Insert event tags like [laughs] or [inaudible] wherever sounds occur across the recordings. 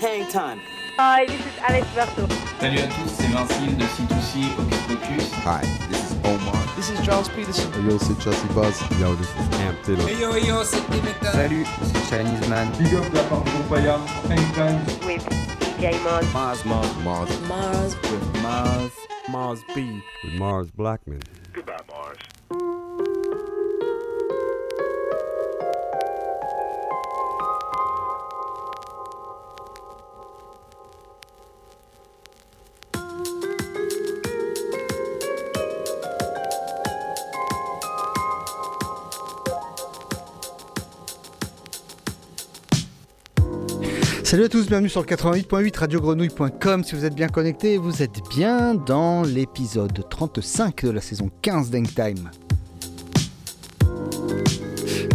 Hang time. Hi, this is Alex Berto. Salut à tous, c'est 20Syl de C2C Hocus Pocus. Hi, this is Omar. This is Charles Peterson. Yo, c'est Chelsea Buzz. Yo, this is Cam Taylor. Hey yo, yo, c'est Dimitra. Salut, c'est Chinese Man. Big up la part de Paya, Hangtime. With DJ Mars. Mars, Mars, Mars. Mars. With Mars. Mars B. With Mars Blackman. Goodbye, Mars. Salut à tous, bienvenue sur le 88.8 radiogrenouille.com. Si vous êtes bien connectés, vous êtes bien dans l'épisode 35 de la saison 15 d'Hangtime.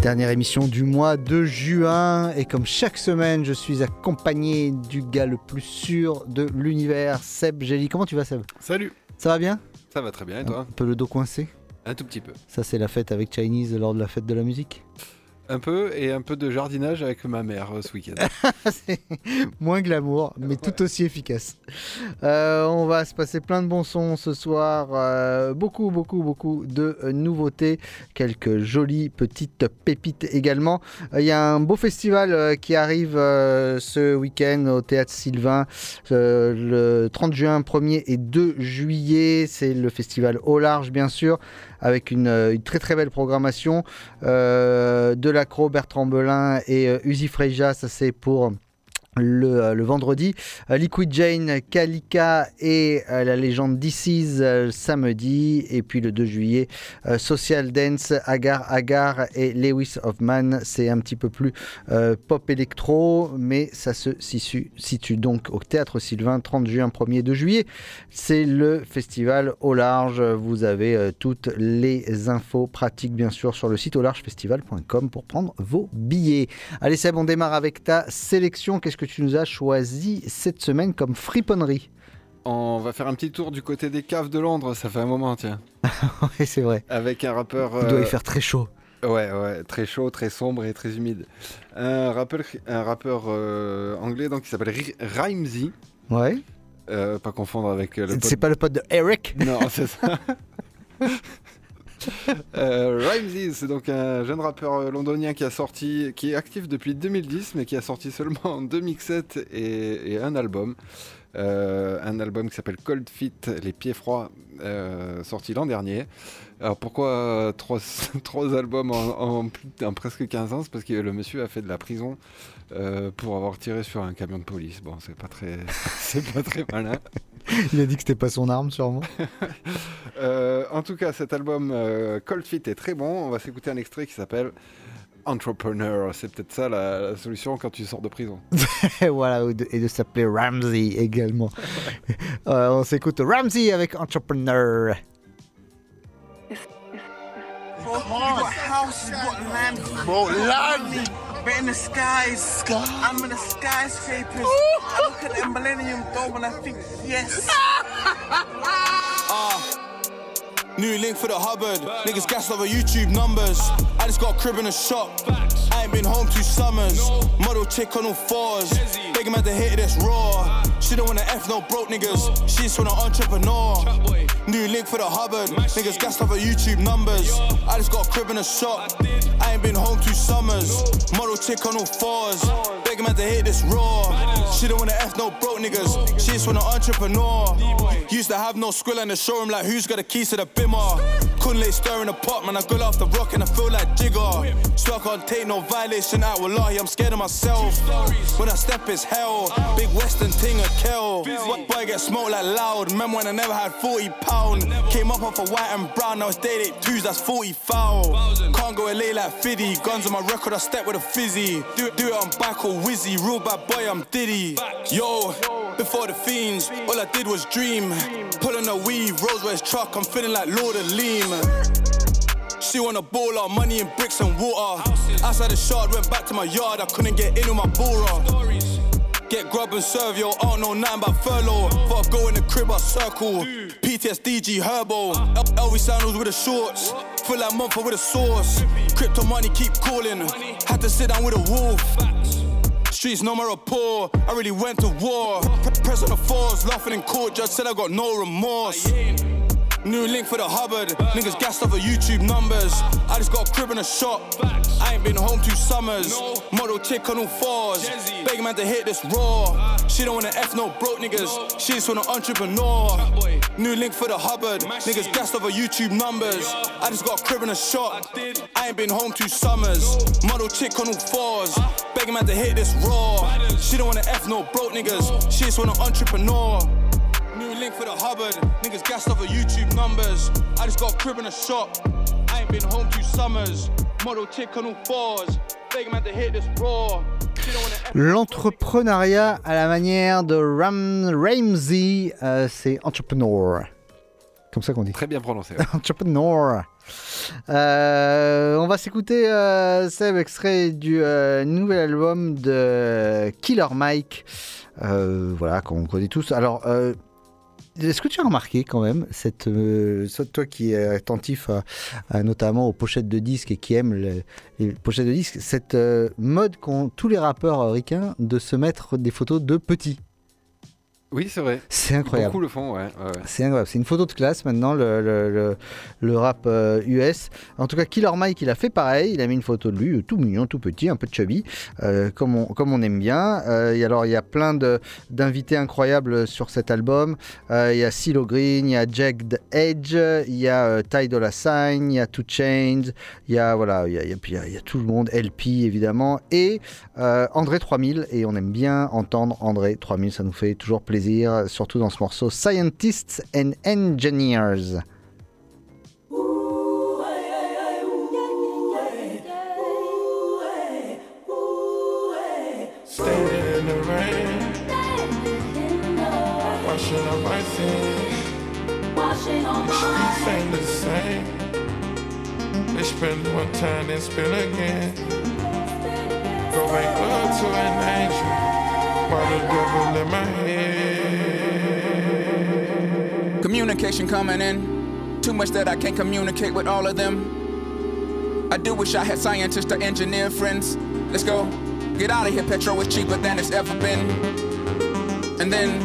Dernière émission du mois de juin et comme chaque semaine, je suis accompagné du gars le plus sûr de l'univers, Seb Gély. Comment tu vas Seb? Salut, Ça va bien? Ça va très bien et toi? Un peu le dos coincé? Un tout petit peu. Ça c'est la fête avec Chinese lors de la fête de la musique? Un peu et un peu de jardinage avec ma mère euh, ce week-end. [laughs] Moins glamour, mais tout aussi efficace. Euh, on va se passer plein de bons sons ce soir. euh, beaucoup, beaucoup, beaucoup de nouveautés. Quelques jolies petites pépites également. Il y a un beau festival qui arrive ce week-end au Théâtre Sylvain. le 30 juin, 1er et 2 juillet. C'est le festival au large, bien sûr, avec une, euh, une très très belle programmation. Euh, de l'accro, Bertrand Belin et euh, Uzi Freja, ça c'est pour le, euh, le vendredi. Euh, Liquid Jane, Kalika et euh, la légende DC's samedi. Et puis le 2 juillet, Social Dance, Agar Agar et Lewis of Man. C'est un petit peu plus pop électro, mais ça se situe, donc au Théâtre Sylvain, 30 juin, 1er 2 juillet. C'est le festival au large. Vous avez toutes les infos pratiques, bien sûr, sur le site au largefestival.com pour prendre vos billets. Allez Seb, on démarre avec ta sélection. Qu'est-ce que tu nous as choisi cette semaine comme friponnerie On va faire un petit tour du côté des caves de Londres, ça fait un moment tiens. [laughs] Oui, c'est vrai. Avec un rappeur... Il doit y euh, faire très chaud. Ouais, ouais, très chaud, très sombre et très humide. Un rappeur, un rappeur euh, anglais donc qui s'appelle Rhymesy. Ouais. Euh, pas confondre avec euh, le C'est pas le pote de Eric Non, c'est ça. [laughs] euh, c'est donc un jeune rappeur londonien qui a sorti, qui est actif depuis 2010, mais qui a sorti seulement en deux mixettes et, un album. Euh, un album qui s'appelle Cold Feet, Les Pieds Froids, euh, sorti l'an dernier. Alors pourquoi trois, [laughs] albums en presque 15 ans? C'est parce que le monsieur a fait de la prison euh, pour avoir tiré sur un camion de police. Bon, c'est pas très, [laughs] c'est pas très malin. Il a dit que c'était pas son arme, sûrement. [laughs] Euh, en tout cas, cet album euh, Cold Feet est très bon. On va s'écouter un extrait qui s'appelle Entrepreneur. C'est peut-être ça la, la solution quand tu sors de prison. [laughs] Et voilà, de- et de s'appeler Ramsey également. Euh, on s'écoute Ramsey avec Entrepreneur. Bro, you got house, you got land. Bro, land. But in the skies, I'm in the skyscrapers. I look at the Millennium Dome and I think, yes. [laughs] Ah. New link for the Hubbard. Niggas gassed over YouTube numbers. I just got a crib in a shop. I ain't been home two summers. Model chick on all fours. Beg him at the hit this raw. She don't wanna F no broke niggas. She's from an entrepreneur. New link for the Hubbard. Niggas gassed over YouTube numbers. I just got a crib in a shop. I ain't been home two summers. Model chick on all fours. Beg him to hit this raw. She don't wanna F no broke niggas. She's from an entrepreneur. Used to have no squill in the showroom, like who's got the keys to the bimmer? Couldn't lay stir in the pot, man. I go off the rock and I feel like Jigger. So I can't take no violation out. Wallahi, I'm scared of myself. When I step, it's hell. Big Western ting a kill. Boy, get smoked like loud. Remember when I never had 40 pound? Came up off a white and brown. Now it's day date twos, that's 40 foul. Can't go LA like Fiddy. Guns on my record, I step with a fizzy. Do it, do it on back or Wizzy. Real bad boy, I'm Diddy. Yo, before the fiends, all I did was dream. Pulling a weave, Rolls Royce truck, I'm feeling like Lord of Lean. She want a baller, money in bricks and water. Outside the shard, went back to my yard, I couldn't get in with my baller. Get grub and serve, yo, don't know nothing about furlough. I go in the crib, I circle. PTSDG Herbo. L- LV sandals with the shorts. Feel like Mumford with a sauce. Crypto money keep calling. Had to sit down with a wolf. Streets no more rapport. I really went to war. Pre- press on the fours, laughing in court. Judge said I got no remorse. New link for the Hubbard. Niggas gassed off of YouTube numbers. I just got a crib and a shop. I ain't been home two summers. Model chick on all fours. Begging man to hit this raw. She don't wanna F no broke niggas. She just want an entrepreneur. New link for the Hubbard. Niggas gassed off of YouTube numbers. I just got a crib and a shop. I ain't been home two summers. Model chick on all fours. Begging man to hit this raw. She don't wanna F no broke niggas. She just want an entrepreneur. Link for the Hubbard. Niggas gassed off of YouTube numbers. I just got a crib in a shop. I ain't been home two summers. Model chick on all fours. Begging man to hit this raw. L'entrepreneuriat à la manière de Ram Ramsey, euh, c'est entrepreneur. Comme ça qu'on dit. Très bien prononcé. ouais. [laughs] Entrepreneur. Euh, on va s'écouter euh, Seb, extrait du euh, nouvel album de Killer Mike. Euh, voilà, qu'on connaît tous. Alors, euh, est-ce que tu as remarqué quand même, cette, euh, toi qui es attentif notamment aux pochettes de disques et qui aime les, les pochettes de disques, cette euh, mode qu'ont tous les rappeurs ricains de se mettre des photos de petits? Oui, c'est vrai. C'est incroyable. Beaucoup le font, ouais. C'est incroyable. C'est une photo de classe maintenant, le, le, le- le rap euh, US. En tout cas, Killer Mike, il a fait pareil. Il a mis une photo de lui, euh, tout mignon, tout petit, un peu chubby, euh, comme, on, comme on aime bien. Euh, et alors, il y a plein d'invités incroyables sur cet album. Euh, il y a CeeLo Green, il y a Jagged Edge, il y a euh, Ty Dolla Sign, il y a Two Chainz, il y a, voilà, il y a, il y a- puis il y a- tout le monde, LP évidemment, et euh, André 3000. Et on aime bien entendre André 3000, ça nous fait toujours plaisir, plaisir, surtout dans ce morceau Scientists and Engineers. spend one time and spend again. Go make love to an angel. Devil in my head. Communication coming in. Too much that I can't communicate with all of them. I do wish I had scientists or engineer friends. Let's go. Get out of here, petrol is cheaper than it's ever been. And then,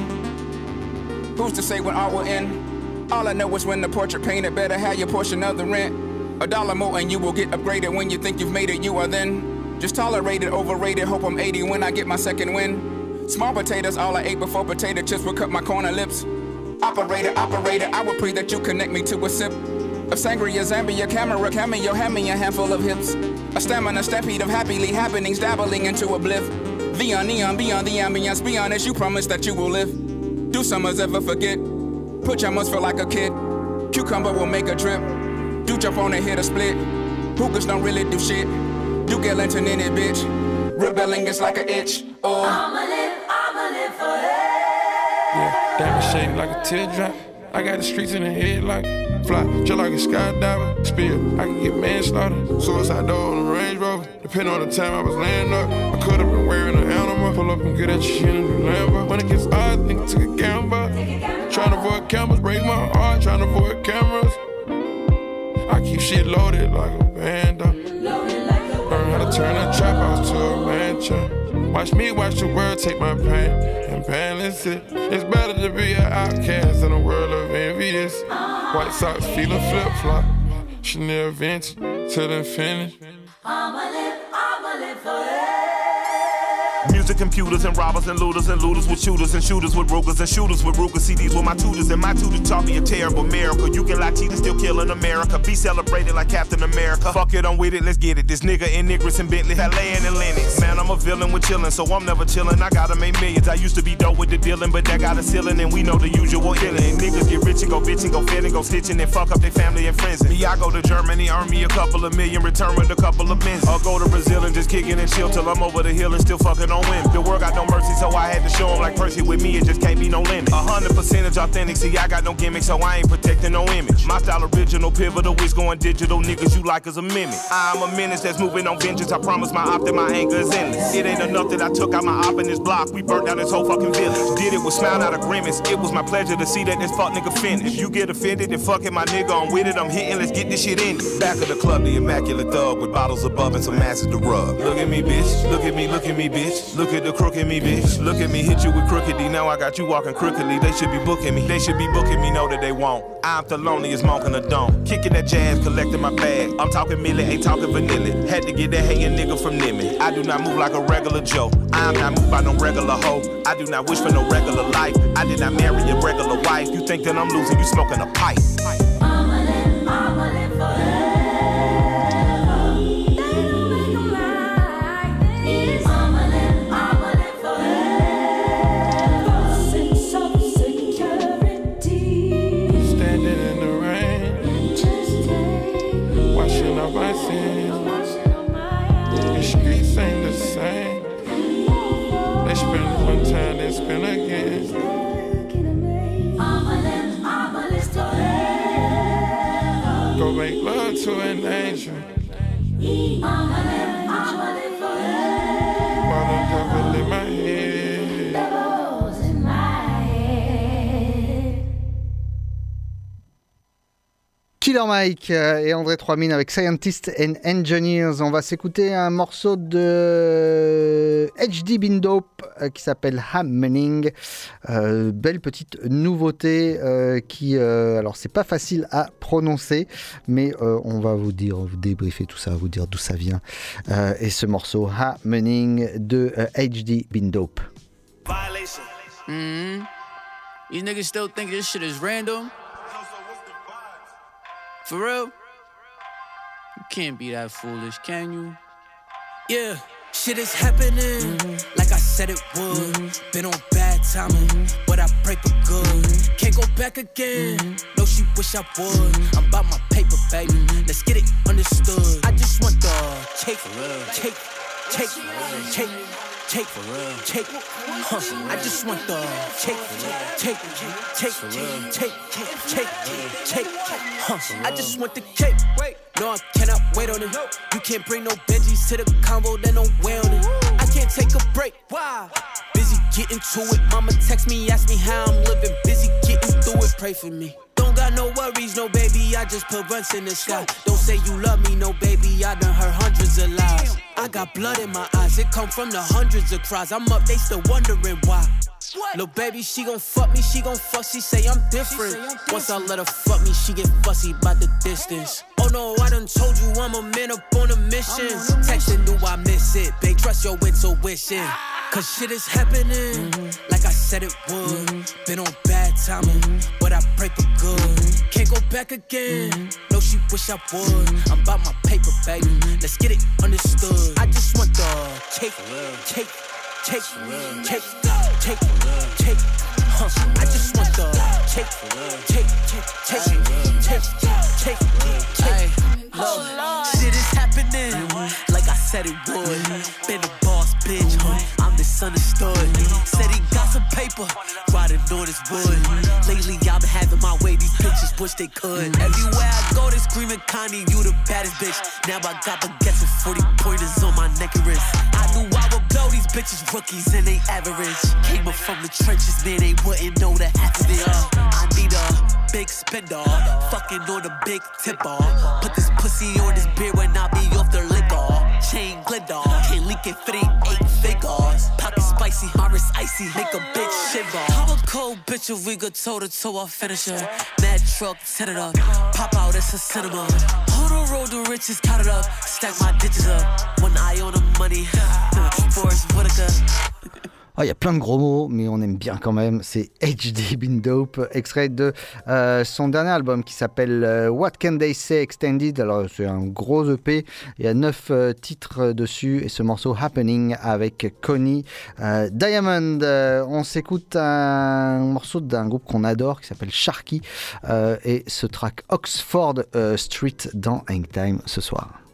who's to say when art will end? All I know is when the portrait painted, better have your portion of the rent. A dollar more and you will get upgraded when you think you've made it, you are then. Just tolerated, overrated, hope I'm 80 when I get my second win. Small potatoes, all I ate before potato chips would cut my corner lips. Operator, operator, I would pray that you connect me to a sip of sangria, Zambia, camera, cameo, hand me a handful of hips. A stamina, stampede of happily happenings, dabbling into a bliff. Beyond neon, beyond the ambience, beyond as you promise that you will live. Do summers ever forget? Pajamas feel like a kid. Cucumber will make a drip. Do jump on and hit a split. Hookers don't really do shit. Do get lantern in it, bitch. Rebelling is like a itch. Oh. Diamond shaped like a teardrop. I got the streets in the head like fly, just like a skydiver. Spill, I can get manslaughter. Suicide door on the Range Rover. Depending on the time I was laying up, I could have been wearing an animal. Pull up and get at your shit in the Lambo. When it gets odd, nigga took a gamble. Trying to avoid cameras, break my heart. Trying to avoid cameras. I keep shit loaded like a band. Learn how to turn a trap house to a mansion. Watch me watch the world take my pain it. It's better to be an outcast in a world of envious. White socks, feeling flip flop. Chanel vintage till then to computers and robbers and looters and looters with shooters and shooters with Rugers and shooters with Ruger. CDs with my tutors and my tutors taught me a terrible miracle. You can lie, cheat, and still kill in America. Be celebrated like Captain America. Fuck it, I'm with it, let's get it. This nigga in Niggers and Bentley, Valet and Lennox. Man, I'm a villain with chillin', so I'm never chillin'. I gotta make millions. I used to be dope with the dealing, but that got a ceiling, and we know the usual feeling. Niggas get rich and go bitch and go fit and go stitchin', and fuck up their family and friends. Me, I go to Germany, earn me a couple of million, return with a couple of bins. I'll go to Brazil and just kickin' and chill till I'm over the hill and still fuckin' on The world got no mercy, so I had to show 'em like Percy with me, it just can't be no limit. A hundred percentage authentic, see, I got no gimmick, so I ain't protecting no image. My style original, pivotal, it's going digital, niggas you like as a mimic. I'm a menace that's moving on vengeance, I promise my op that my anger is endless. It ain't enough that I took out my op in this block, we burnt down this whole fucking village. Did it with smile, not a grimace, it was my pleasure to see that this fuck nigga finish. If you get offended, then fuck it, my nigga, I'm with it, I'm hitting, let's get this shit in. Back of the club, the immaculate thug with bottles above and some masses to rub. Look at me, bitch, look at me, look at me, bitch. Look at the crook in me, bitch. Look at me, hit you with crooked D. Now I got you walking crookedly. They should be booking me. They should be booking me, know that they won't. I'm the loneliest monk in the dome. Kicking that jazz, collecting my bag. I'm talking milli, ain't talking vanilla. Had to get that hating nigga from Nimmy. I do not move like a regular Joe. I'm not moved by no regular hoe. I do not wish for no regular life. I did not marry a regular wife. You think that I'm losing, you smoking a pipe. Sins. The streets ain't the same. They spend one time, then spend again. Go make love to an angel. Bottle devil in my head. Killer Mike euh, et André 3000 avec Scientists and Engineers. On va s'écouter un morceau de HD Bindope euh, qui s'appelle Happening. Euh, belle petite nouveauté euh, qui, alors c'est pas facile à prononcer, mais on va vous dire, vous débriefer tout ça, vous dire d'où ça vient. Et ce morceau Happening de HD Bindope. Violation. Mm-hmm. These niggas still think this shit is random. For real? You can't be that foolish, can you? Yeah, shit is happening mm-hmm. like I said it would. Mm-hmm. Been on bad timing, mm-hmm. but I pray for good. Can't go back again. No, she wish I would. I'm about my paper, baby. Let's get it understood. I just want the cake, cake, cake, cake. Cake, cake, huh? I just want the cake, cake, cake, cake, cake, cake, huh? I just want the cake. No, I cannot wait on it. You can't bring no Benjis to the combo, then don't wear on it. I can't take a break. Why? Busy getting to it. Mama text me, ask me how I'm living. Busy getting through it. Pray for me. Got no worries, no baby. I just put runs in the sky. Don't say you love me, no baby. I done heard hundreds of lies. I got blood in my eyes. It come from the hundreds of cries. I'm up, they still wondering why. Little baby, she gon' fuck me, she gon' fuck, she say I'm different. Once I let her fuck me, she get fussy about the distance. Oh no, I done told you I'm a man up on a mission. Texting, do I miss it? Babe, trust your intuition. Cause shit is happening like I said it would. Been on bad timing, but I pray for good. Can't go back again. No, she wish I would. I'm about my paper, baby. Let's get it understood. I just want the cake, cake, cake, cake, cake, cake. Huh. I just want the cake, cake, cake, cake, cake, cake. Look, shit is happening said it would. Been a boss bitch? I'm misunderstood. Said he got some paper, riding on his wood. Lately, I've been having my way. These bitches wish they could. Everywhere I go, they screaming, Connie, you the baddest bitch. Now I got baguettes and 40 pointers on my neck and wrist. I knew I would blow these bitches rookies and they average. Came up from the trenches, man, they wouldn't know the half of it. I need a big spender, fucking on a big tip off. Put this pussy on this beer when I be off the liquor. Chain glitter, can't leak it they eight figures. Pocket spicy, my wrist icy, make a bitch shiver. I'm a cold bitch if we go toe to toe, I'll finish her. Mad truck, set it up, pop out, it's a cinema. On the road to riches, count it up, stack my ditches up. One eye on the money, [laughs] Forest Whitaker. Oh, il y a plein de gros mots, mais on aime bien quand même. C'est HD Been Dope, extrait de euh, son dernier album qui s'appelle euh, What Can They Say Extended. Alors, c'est un gros EP. Il y a neuf euh, titres dessus et ce morceau Happening avec Connie euh, Diamond. On s'écoute un morceau d'un groupe qu'on adore qui s'appelle Sharky et ce track Oxford Street dans Hangtime ce soir.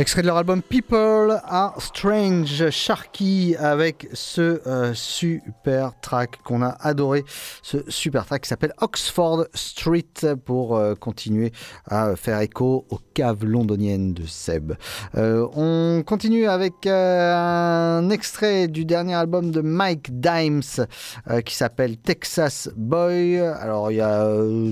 Extrait de leur album People Are Strange, Sharky avec ce euh, super track qu'on a adoré, ce super track qui s'appelle Oxford Street pour euh, continuer à faire écho aux caves londoniennes de Seb. Euh, on continue avec un extrait du dernier album de Mike Dimes qui s'appelle Texas Boy. Alors y a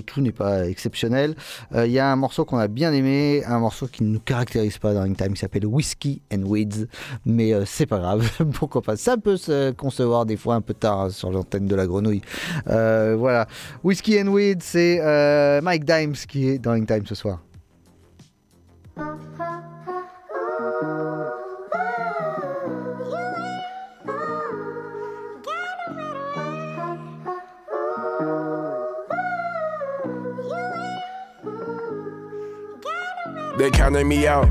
tout n'est pas exceptionnel. Il y a un morceau qu'on a bien aimé, un morceau qui ne nous caractérise pas Ring Qui s'appelle Whiskey and Weeds, mais euh, c'est pas grave, [laughs] pourquoi pas? Ça peut se concevoir des fois un peu tard hein, sur l'antenne de la grenouille. Euh, voilà, Whiskey and Weeds, c'est euh, Mike Dimes qui est dans Ring Time ce soir. They counted me out.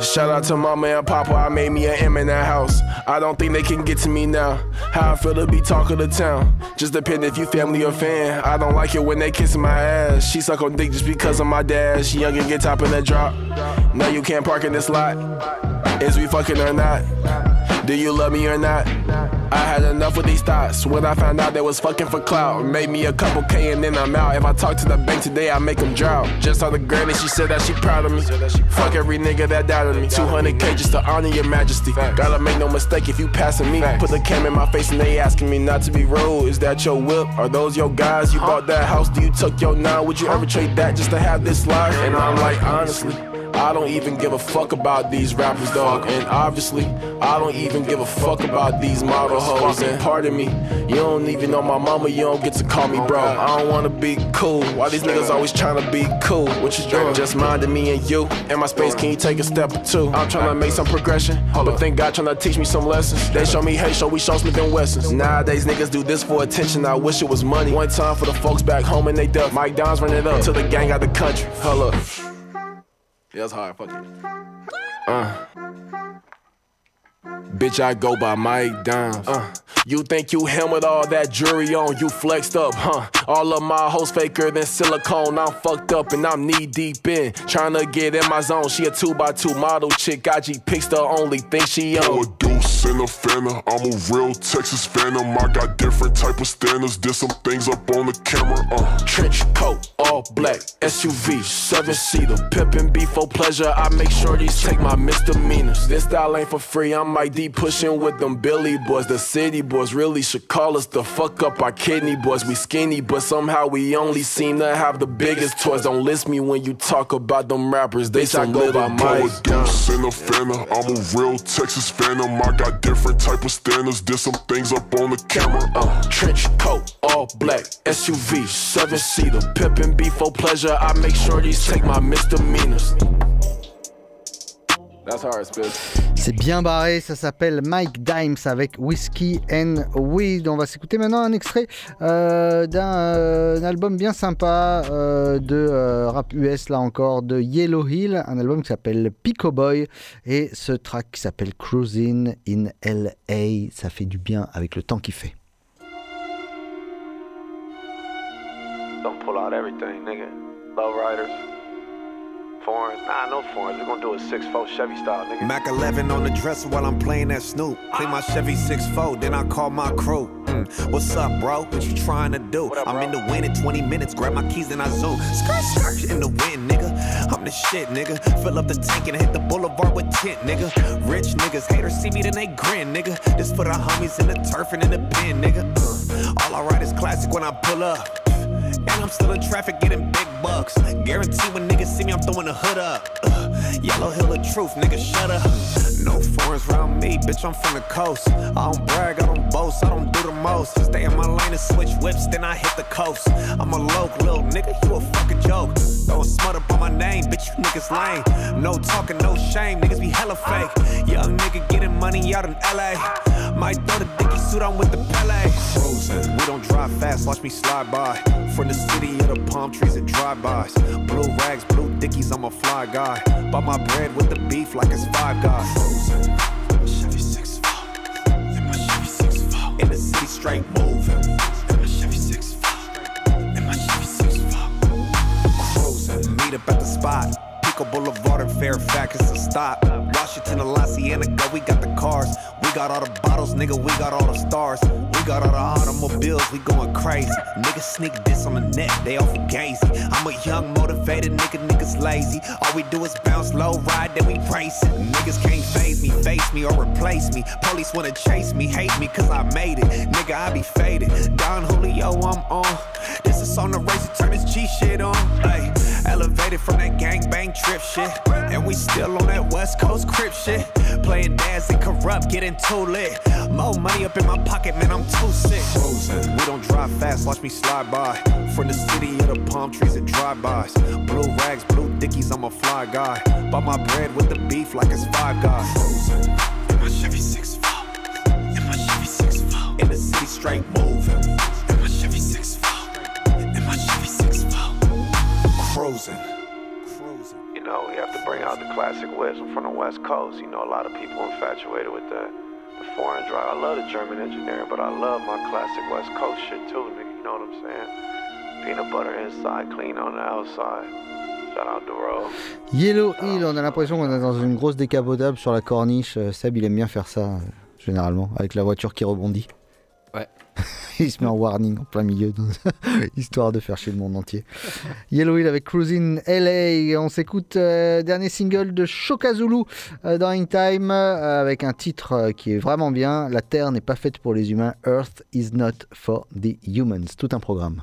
Shout out to mama and papa, I made me an M in that house. I don't think they can get to me now. How I feel to be talk of the town. Just depend if you family or fan. I don't like it when they kiss my ass. She suck on dick just because of my dad. She young and get top in the drop. Now you can't park in this lot. Is we fucking or not? Do you love me or not? I had enough with these thoughts when I found out they was fucking for clout. Made me a couple K and then I'm out. If I talk to the bank today, I make them drought. Just on the granny, she said that she proud of me. Fuck every nigga that doubted me. 200K just to honor your majesty. Gotta make no mistake if you passing me. Put the cam in my face and they asking me not to be rude. Is that your whip? Are those your guys? You bought that house? Do you tuck your nine? Would you ever trade that just to have this life? And I'm like, honestly. I don't even give a fuck about these rappers, dog. And obviously, I don't even give a fuck about these model hoes. And pardon me, you don't even know my mama, you don't get to call me bro. I don't wanna be cool. Why these niggas always trying to be cool? What you doing? Just minding me and you. In my space, can you take a step or two? I'm trying to make some progression, but thank God trying to teach me some lessons. They show me hate, show we show Smith and Wessons. Nowadays, niggas do this for attention. I wish it was money. One time for the folks back home and they duck. Mike Dons run it up till the gang out the country. Hold up. Yeah, that's hard. Fuck it. Uh. Bitch, I go by Mike Dimes. Uh. You think you him with all that jewelry on? You flexed up, huh? All of my hoes faker than silicone. I'm fucked up and I'm knee deep in. Tryna get in my zone. She a two by two model chick. IG pics the only thing she I'm a deuce and a fanner. I'm a real Texas phantom. I got different type of standards. Did some things up on the camera. Uh. Trench coat, all black, SUV, seven seater, pimpin' beef for pleasure. I make sure these take my misdemeanors. This style ain't for free. I'm Mike D pushing with them Billy boys. The city boys really should call us the fuck up our kidney boys. We skinny, but somehow we only seem to have the biggest toys. Don't list me when you talk about them rappers. They some go by deuce and a. I'm a real Texas phantom. I got different type of standards. Did some things up on the camera. Uh, trench coat, all black, SUV, seven seater, pimpin' beef for pleasure. I make sure these take my misdemeanors. C'est bien barré, ça s'appelle Mike Dimes avec Whiskey and Weed. On va s'écouter maintenant un extrait euh, d'un euh, un album bien sympa euh, de euh, rap US, là encore, de Yellow Hill, un album qui s'appelle Pico Boy et ce track qui s'appelle Cruising in LA. Ça fait du bien avec le temps qu'il fait. Don't pull out everything, nigga. Low riders. Foreigns. Nah, no foreigns. We're gonna do a 6-4 Chevy style, nigga. Mac 11 on the dresser while I'm playing that Snoop. Clean my Chevy 6'4, then I call my crew. Mm, What's up, bro? What you trying to do? I'm in the wind in 20 minutes. Grab my keys, then I zoom. Skirt, skirt in the wind, nigga. I'm the shit, nigga. Fill up the tank and hit the boulevard with tent, nigga. Rich niggas, haters see me, then they grin, nigga. This for the homies in the turf and in the pen, nigga. Uh, all I write is classic when I pull up. And I'm still in traffic getting big bucks. Guarantee when niggas see me, I'm throwing the hood up. Uh, Yellow Hill of truth, nigga, shut up. No foreigns around me, bitch, I'm from the coast. I don't brag, I don't boast, I don't do the most. Stay in my lane and switch whips, then I hit the coast. I'm a local little nigga, you a fucking joke. Throwing smut up on my name, bitch, you niggas lame. No talking, no shame, niggas be hella fake. Young nigga getting money out in LA. Might throw the dicky suit on with the Pele. Cruising, we don't drive fast, watch me slide by. From the city of the palm trees and drive-bys. Blue rags, blue dickies, I'm a fly guy. Buy my bread with the beef like it's five guys. Cruising, Chevy 6 in my Chevy 6 In the city straight moving. In my Chevy 6 in my Chevy 6 Cruising, meet up at the spot. Pico Boulevard in Fairfax is a stop. Washington to La Cienega, we got the cars. Got all the bottles, nigga, we got all the stars. We got all the automobiles, we going crazy. Niggas sneak this on the net, they awful gazy. I'm a young, motivated nigga, niggas lazy. All we do is bounce low, ride, then we race it. Niggas can't phase me, face me, or replace me. Police wanna chase me, hate me, cause I made it. Nigga, I be faded. Don Julio, I'm on. This is on the race turn this G shit on. Ay, elevated from that gang bang trip shit. And we still on that West Coast crip shit. Playing dance and corrupt, getting too lit. More money up in my pocket, man, I'm too sick. Cruising. We don't drive fast, watch me slide by. From the city of the palm trees and drive-bys. Blue rags, blue dickies, I'm a fly guy. Buy my bread with the beef like it's five guys. Cruising. In my Chevy 6 In my Chevy 6 In the city straight moving. In my Chevy 6 In my Chevy 6 Cruising. You know, we have to bring out the classic wisdom from the West Coast. You know, a lot of people infatuated with the, the foreign drive. I love the German engineering, but I love my classic West Coast shit too, nigga. You know what I'm saying? Peanut butter inside, clean on the outside. Shout out the road. Yellow Hill, on a l'impression qu'on est dans une grosse décapotable sur la corniche. Euh, Seb, il aime bien faire ça. généralement, avec la voiture qui rebondit. [laughs] Il se met en warning en plein milieu, [laughs] histoire de faire chier le monde entier. Yellow Hill avec Cruising LA. On s'écoute euh, dernier single de Shokazulu euh, dans In Time euh, avec un titre qui est vraiment bien. La Terre n'est pas faite pour les humains. Earth is not for the humans. Tout un programme.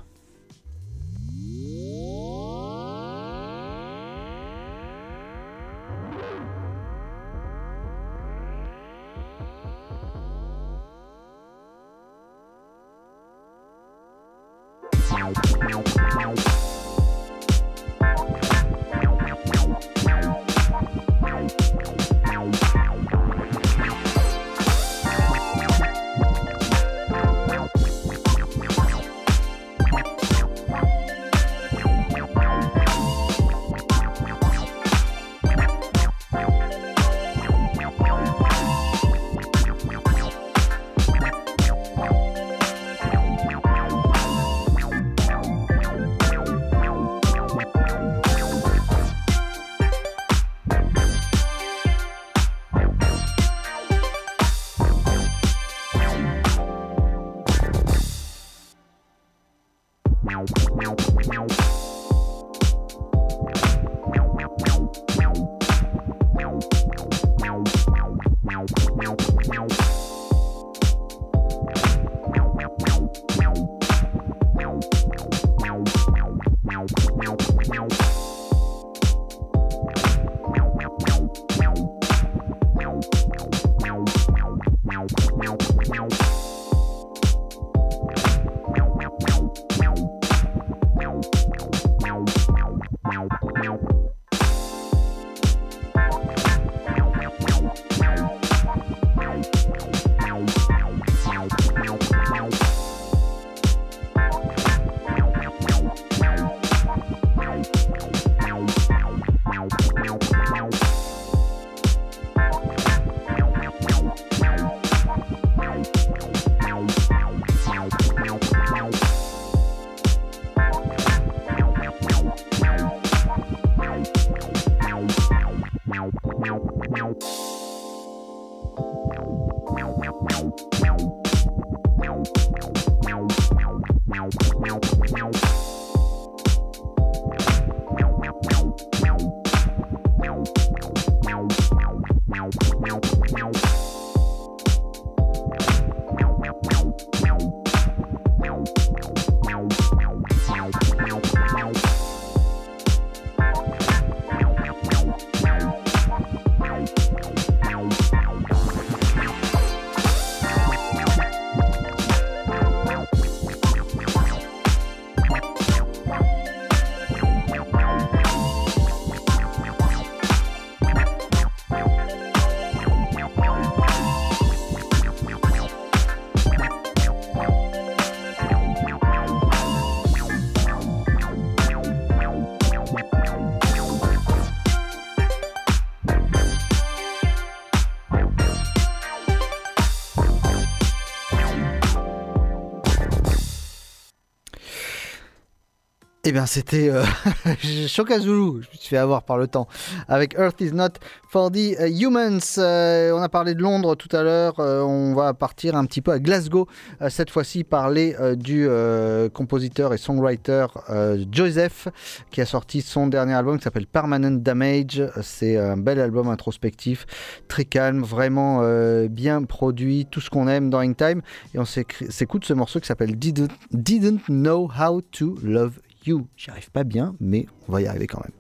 Bien, c'était euh, [laughs] Shokazulu, je me suis fait avoir par le temps, avec Earth is not for the uh, humans. Euh, on a parlé de Londres tout à l'heure, euh, on va partir un petit peu à Glasgow, euh, cette fois-ci parler euh, du euh, compositeur et songwriter euh, Joseph, qui a sorti son dernier album qui s'appelle Permanent Damage. C'est un bel album introspectif, très calme, vraiment euh, bien produit, tout ce qu'on aime dans In Time. Et on s'écoute ce morceau qui s'appelle Didn't, Didn't Know How to Love You. J'y arrive pas bien, mais on va y arriver quand même.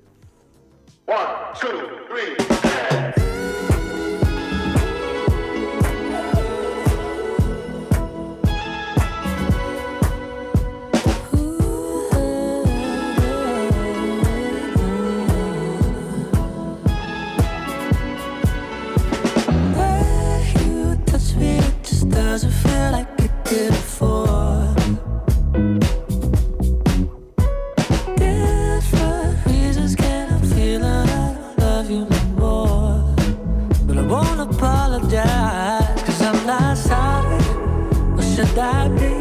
I be?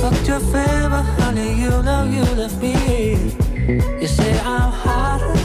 Fucked your favor, honey, you know you left me. You say I'm heartless,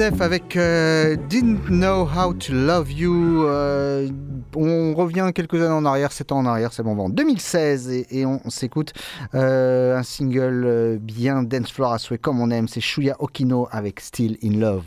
Avec euh, Didn't Know How to Love You. euh, on revient quelques années en arrière, 7 ans en arrière, c'est bon, bon, 2016, et, on, s'écoute euh, un single bien dance floor à souhait comme on aime, c'est Shuya Okino avec Still in Love.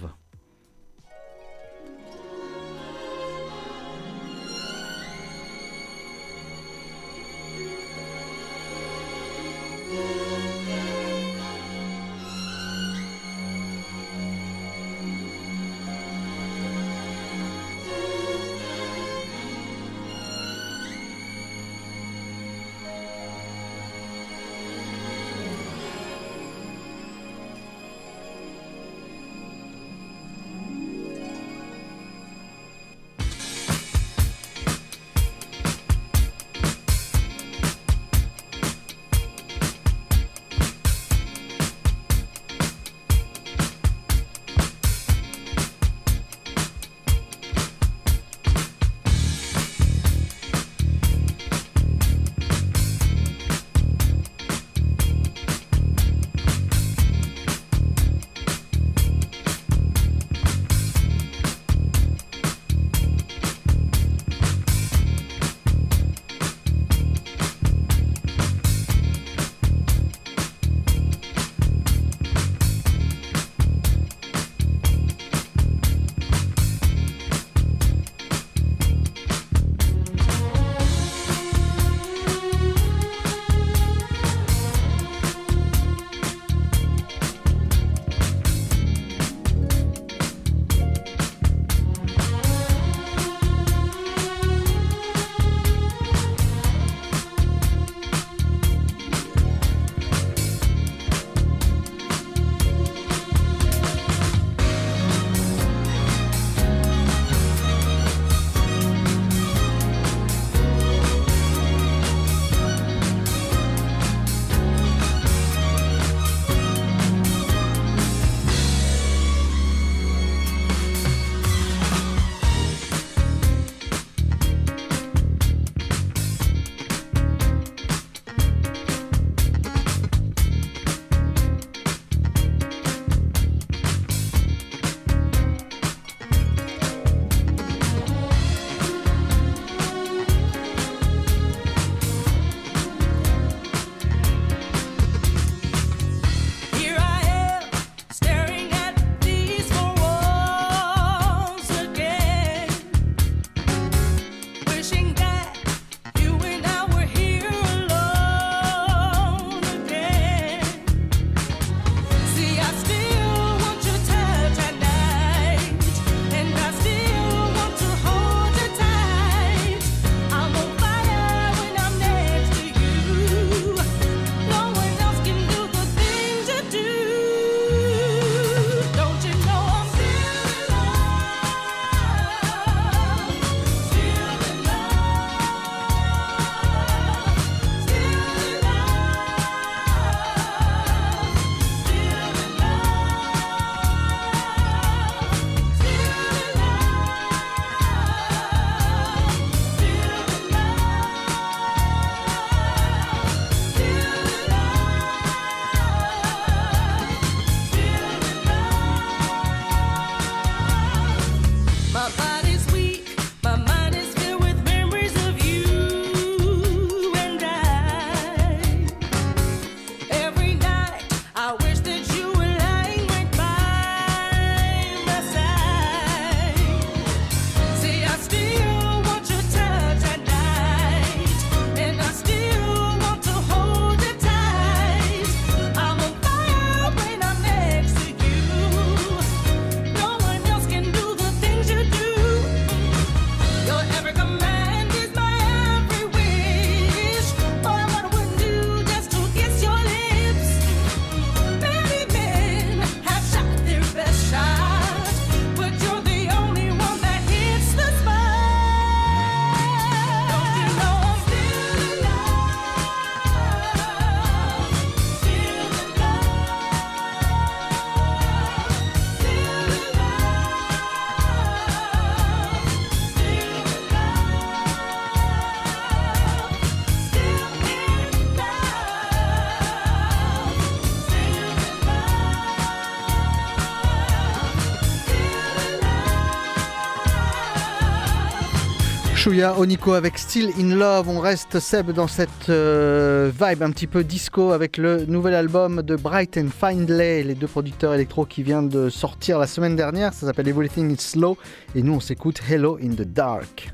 Shuya Oniko avec Still in Love. On reste Seb dans cette euh, vibe un petit peu disco avec le nouvel album de Bright and Findlay, les deux producteurs électro qui viennent de sortir la semaine dernière. Ça s'appelle Everything is Slow et nous on s'écoute Hello in the Dark.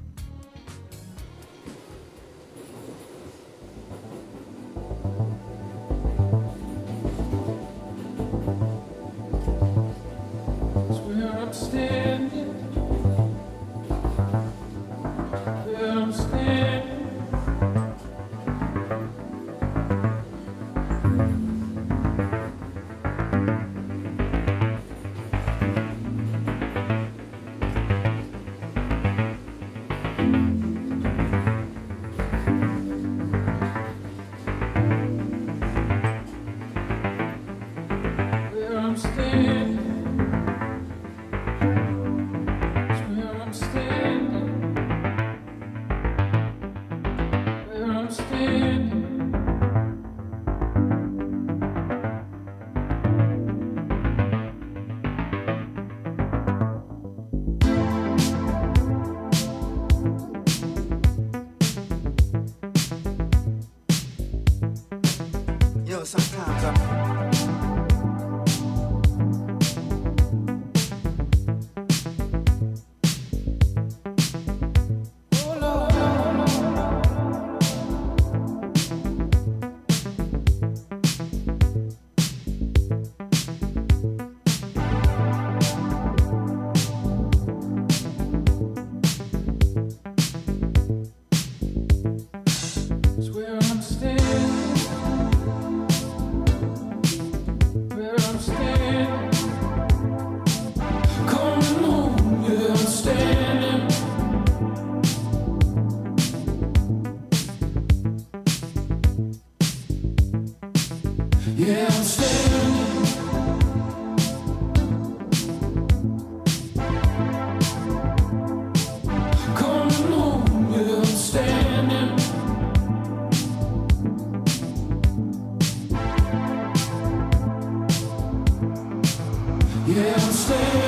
Yeah, I'm standing.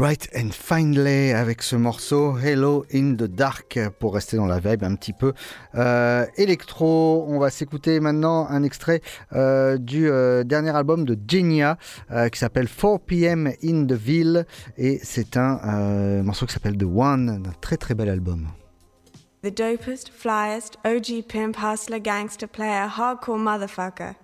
Bright and Finlay avec ce morceau Hello in the Dark pour rester dans la vibe un petit peu euh, électro. On va s'écouter maintenant un extrait euh, du euh, dernier album de Genia euh, qui s'appelle 4 p.m. in the Ville et c'est un morceau qui s'appelle The One, un très très bel album. The dopest, flyest, OG pimp, hustler, gangster, player, hardcore motherfucker.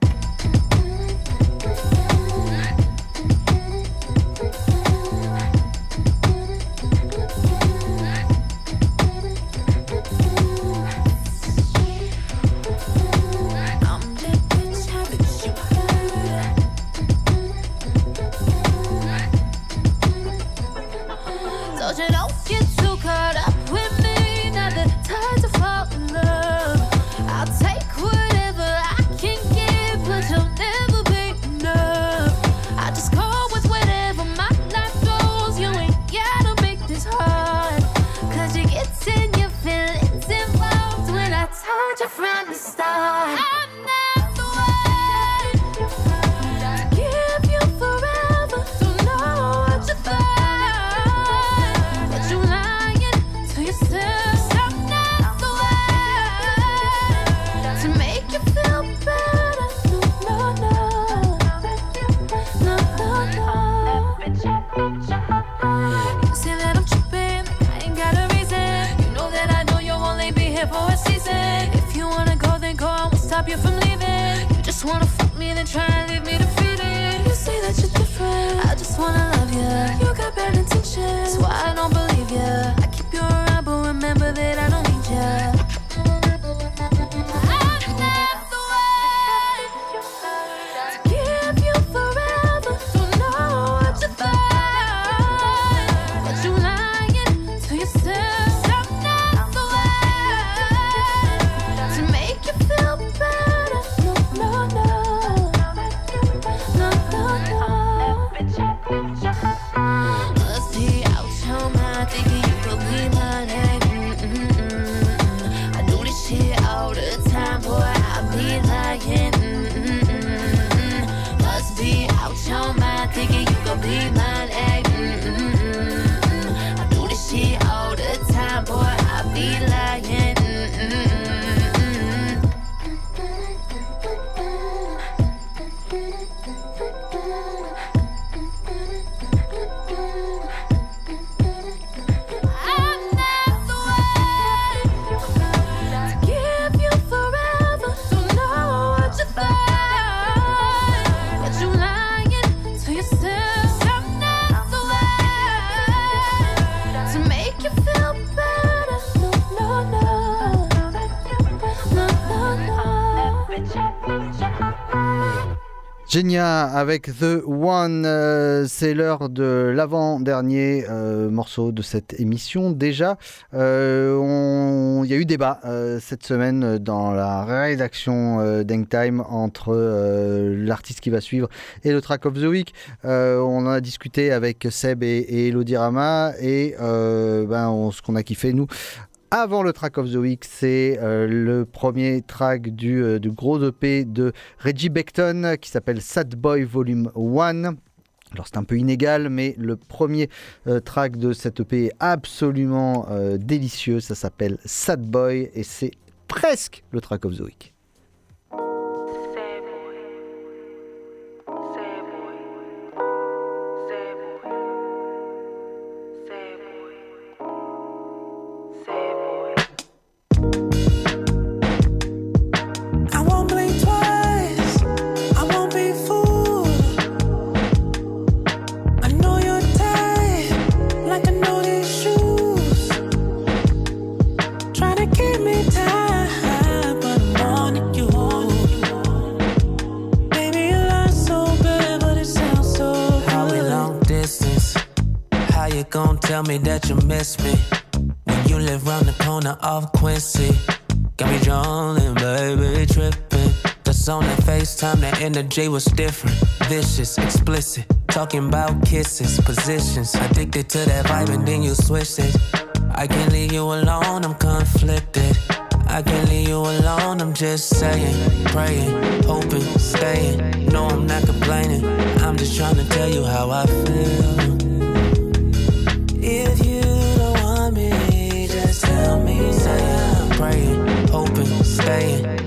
Stop you from leaving. You just wanna fuck me, then try and leave me defeated. You say that you're different. I just wanna love you. You got bad intentions. Why I don't believe. You Genia avec The One, euh, c'est l'heure de l'avant-dernier euh, morceau de cette émission. Déjà, euh, il y a eu débat euh, cette semaine dans la rédaction d'Hangtime entre l'artiste qui va suivre et le track of the week. On en a discuté avec Seb et, et Elodie Rama et ben, ce qu'on a kiffé, nous, avant le track of the week, c'est euh, le premier track du, euh, gros EP de Reggie Beckton qui s'appelle Sad Boy Volume 1. Alors c'est un peu inégal, mais le premier euh, track de cette EP est absolument délicieux. Ça s'appelle Sad Boy et c'est presque le track of the week. Tell me that you miss me? When you live round the corner of Quincy. Got me drooling, baby, tripping. Cause on that FaceTime, the energy was different. Vicious, explicit. Talking about kisses, positions. Addicted to that vibe, and then you switch it. I can't leave you alone, I'm conflicted. I can't leave you alone, I'm just saying. Praying, hoping, staying. No, I'm not complaining. I'm just trying to tell you how I feel. If you don't want me, just tell me. Praying, hoping, staying.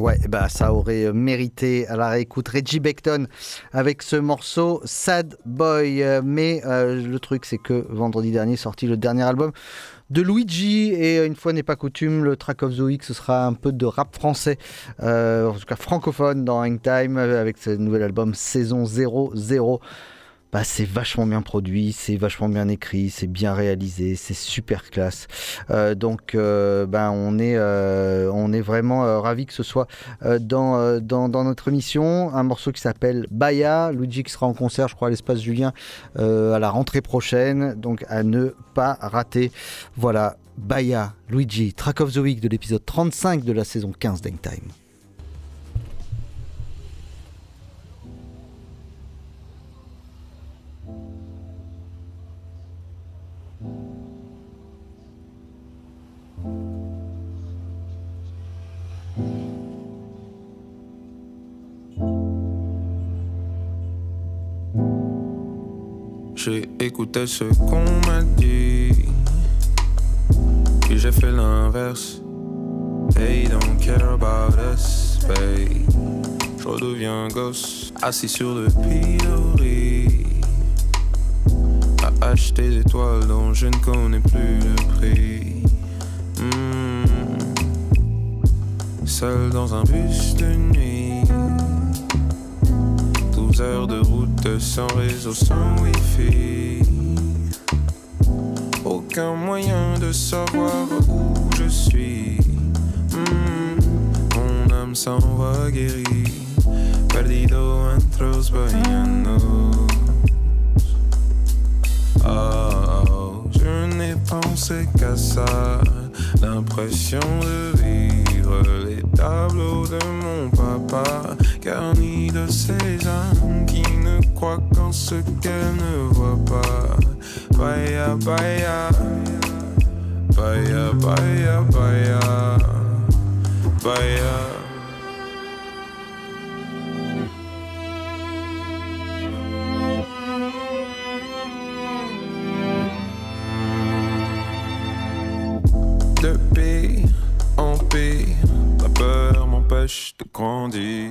Voilà, ça aurait mérité à la réécoute Reggie Beckton avec ce morceau Sad Boy. Euh, Mais euh, le truc, c'est que vendredi dernier sorti le dernier album de Luigi et euh, une fois n'est pas coutume, le track of the week ce sera un peu de rap français, euh, en tout cas francophone dans Hangtime euh, avec ce nouvel album Saison 00. Bah, c'est vachement bien produit, c'est vachement bien écrit, c'est bien réalisé, c'est super classe. Euh, donc, euh, ben, on est, euh, on est vraiment ravis que ce soit dans, dans, notre émission. Un morceau qui s'appelle Baya. Luigi qui sera en concert, je crois, à l'espace Julien à la rentrée prochaine. Donc, à ne pas rater. Voilà, Baya, Luigi, Track of the Week de l'épisode 35 de la saison 15 d'Hangtime. J'ai écouté ce qu'on m'a dit. Puis j'ai fait l'inverse. They don't care about us, babe. Je redeviens gosse, assis sur le pilori. À acheter des toiles dont je ne connais plus le prix. Hmm. Seul dans un bus de nuit. 12 heures de route sans réseau, sans wifi. Aucun moyen de savoir où je suis. Hmm, Mon âme s'en va guérie. Perdido entre los. Oh, je n'ai pensé qu'à ça. L'impression de vivre les tableaux de mon papa. Garni de ces âmes qui ne croient qu'en ce qu'elles ne voient pas. Baya, baya. Baya, baya, baya. Baya. De grandir.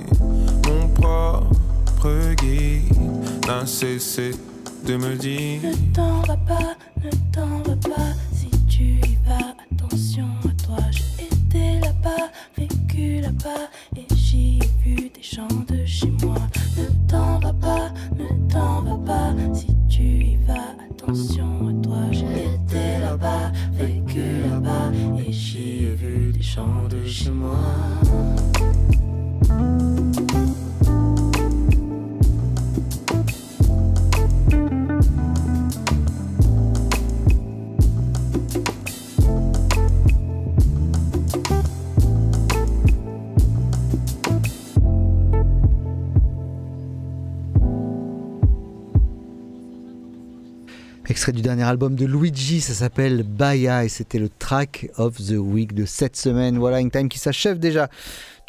Mon propre guide n'a cessé de me dire. Ne t'en va pas, ne t'en va pas. Si tu y vas, attention à toi. J'ai été là-bas, vécu là-bas. Et j'y ai vu des gens de chez moi. Ne t'en va pas, ne t'en va pas. Si tu y vas, attention à toi. J'ai été là-bas, vécu là-bas. Et j'y ai vu des gens de chez moi. Extrait du dernier album de Luigi, ça s'appelle Baya et c'était le track of the week de cette semaine. Voilà, une time qui s'achève déjà.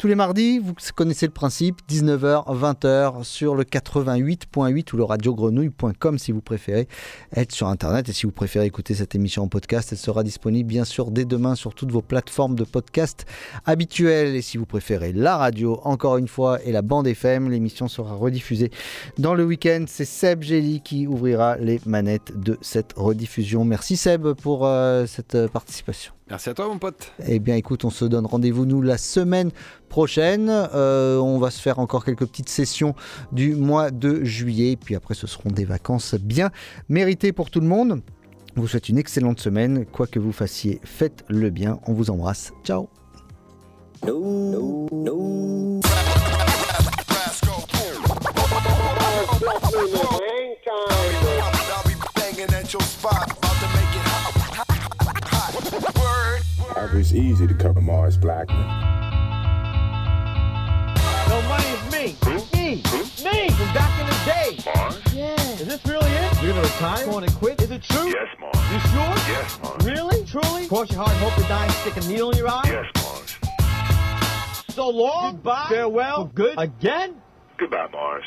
Tous les mardis, vous connaissez le principe, 19h, 20h sur le 88.8 ou le radiogrenouille.com si vous préférez être sur Internet. Et si vous préférez écouter cette émission en podcast, elle sera disponible bien sûr dès demain sur toutes vos plateformes de podcast habituelles. Et si vous préférez la radio, encore une fois, et la bande FM, l'émission sera rediffusée dans le week-end. C'est Seb Gély qui ouvrira les manettes de cette rediffusion. Merci Seb pour euh, cette euh, participation. Merci à toi, mon pote. Eh bien, écoute, on se donne rendez-vous, nous, la semaine prochaine. Euh, on va se faire encore quelques petites sessions du mois de juillet. Puis après, ce seront des vacances bien méritées pour tout le monde. On vous souhaite une excellente semaine. Quoi que vous fassiez, faites le bien. On vous embrasse. Ciao. It's easy to cover Mars Blackman. No money is me. Me. Me from back in the day. Mars? Yeah. Is this really it? You're gonna retire? Going to quit? Is it true? Yes, Mars. You sure? Yes, Mars. Really? Truly? Cross your heart hope to die and stick a needle in your eye? Yes, Mars. So long. Goodbye. Farewell. For good. Again? Goodbye, Mars.